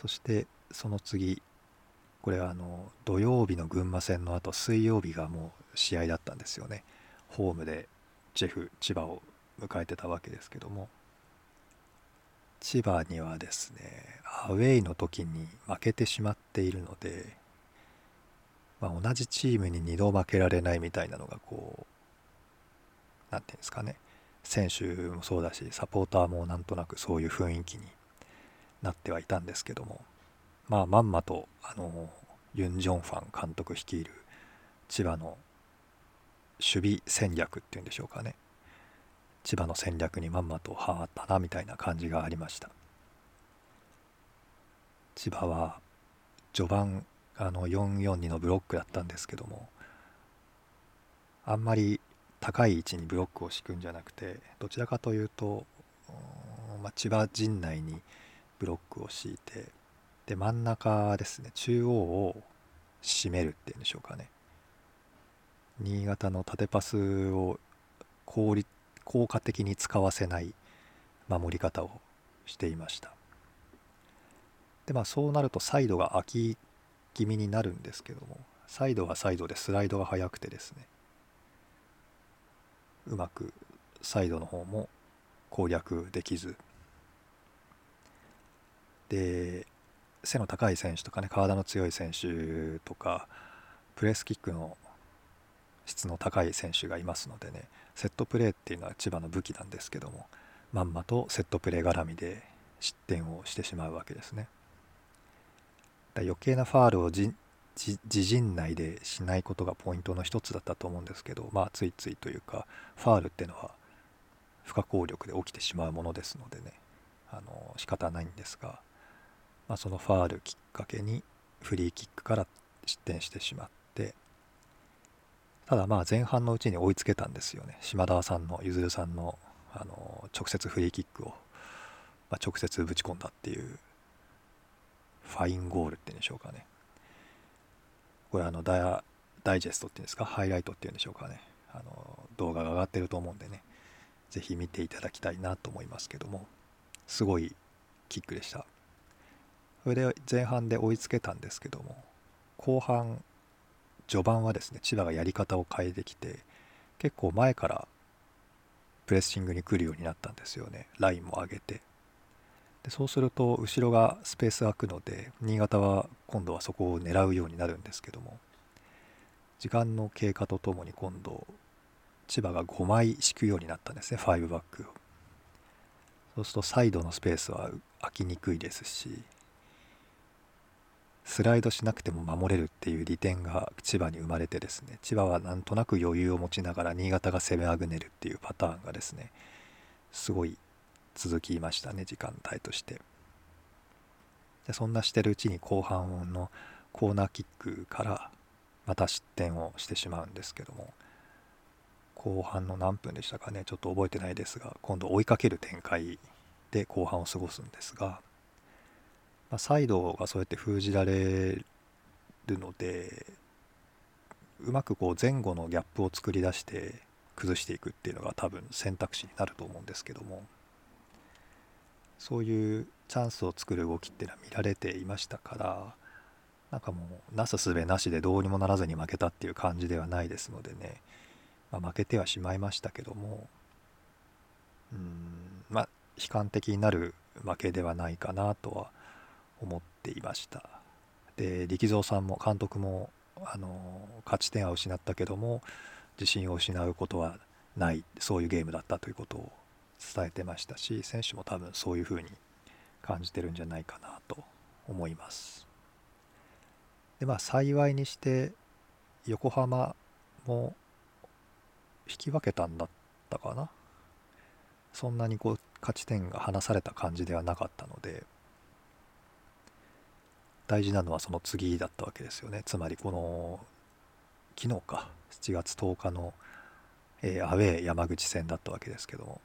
そしてその次これはあの土曜日の群馬戦の後水曜日がもう試合だったんですよね。ホームでジェフ千葉を迎えてたわけですけども。千葉にはですねアウェイの時に負けてしまっているので、まあ、同じチームに2度負けられないみたいなのがこう何て言うんですかね。選手もそうだしサポーターもなんとなくそういう雰囲気になってはいたんですけども。まあまんまとあのユン・ジョンファン監督率いる千葉の守備戦略っていうんでしょうかね。千葉の戦略にまんまとはまったなみたいな感じがありました。千葉は序盤あの442のブロックだったんですけどもあんまり高い位置にブロックを敷くんじゃなくてどちらかというと、まあ、千葉陣内にブロックを敷いてで真ん中ですね。中央を締めるっていうんでしょうかね。新潟の縦パスを効率効果的に使わせない守り方をしていました。でまあそうなるとサイドが空き気味になるんですけどもサイドはサイドでスライドが速くてですねうまくサイドの方も攻略できずで背の高い選手とかね体の強い選手とかプレスキックの質の高い選手がいますのでねセットプレーっていうのは千葉の武器なんですけどもまんまとセットプレー絡みで失点をしてしまうわけですね。だ余計なファールを自陣内でしないことがポイントの一つだったと思うんですけどまあついついというかファールっていうのは不可抗力で起きてしまうものですのでねあの仕方ないんですが、まあ、そのファールきっかけにフリーキックから失点してしまってただまあ前半のうちに追いつけたんですよね。島田さんのゆずるさんのあの直接フリーキックを、まあ、直接ぶち込んだっていうファインゴールっていうんでしょうかね。これあのダダイジェストっていうんですか？ハイライトっていうんでしょうかね。あの動画が上がってると思うんでね。是非見ていただきたいなと思いますけども。すごいキックでした。それで前半で追いつけたんですけども後半序盤はですね千葉がやり方を変えてきて結構前からプレッシングに来るようになったんですよね。ラインも上げて。でそうすると後ろがスペース空くので新潟は今度はそこを狙うようになるんですけども時間の経過とともに今度千葉が5枚敷くようになったんですね5バックを。そうするとサイドのスペースは空きにくいですしスライドしなくても守れるっていう利点が千葉に生まれてですね千葉はなんとなく余裕を持ちながら新潟が攻めあぐねるっていうパターンがですねすごい続きましたね時間帯として。でそんなしてるうちに後半のコーナーキックからまた失点をしてしまうんですけども後半の何分でしたかねちょっと覚えてないですが今度追いかける展開で後半を過ごすんですがまあ、サイドがそうやって封じられるのでうまくこう前後のギャップを作り出して崩していくっていうのが多分選択肢になると思うんですけどもそういうチャンスを作る動きっていうのは見られていましたからなんかもうなすすべなしでどうにもならずに負けたっていう感じではないですのでね、まあ、負けてはしまいましたけどもうんまあ悲観的になる負けではないかなとは思っていました。で力蔵さんも監督もあの勝ち点は失ったけども自信を失うことはないそういうゲームだったということを伝えてましたし選手も多分そういうふうに感じてるんじゃないかなと思います。でまあ幸いにして横浜も引き分けたんだったかな。そんなにこう勝ち点が離された感じではなかったので大事なのはその次だったわけですよね。つまりこの昨日か7月10日の、えー、アウェー山口戦だったわけですけども。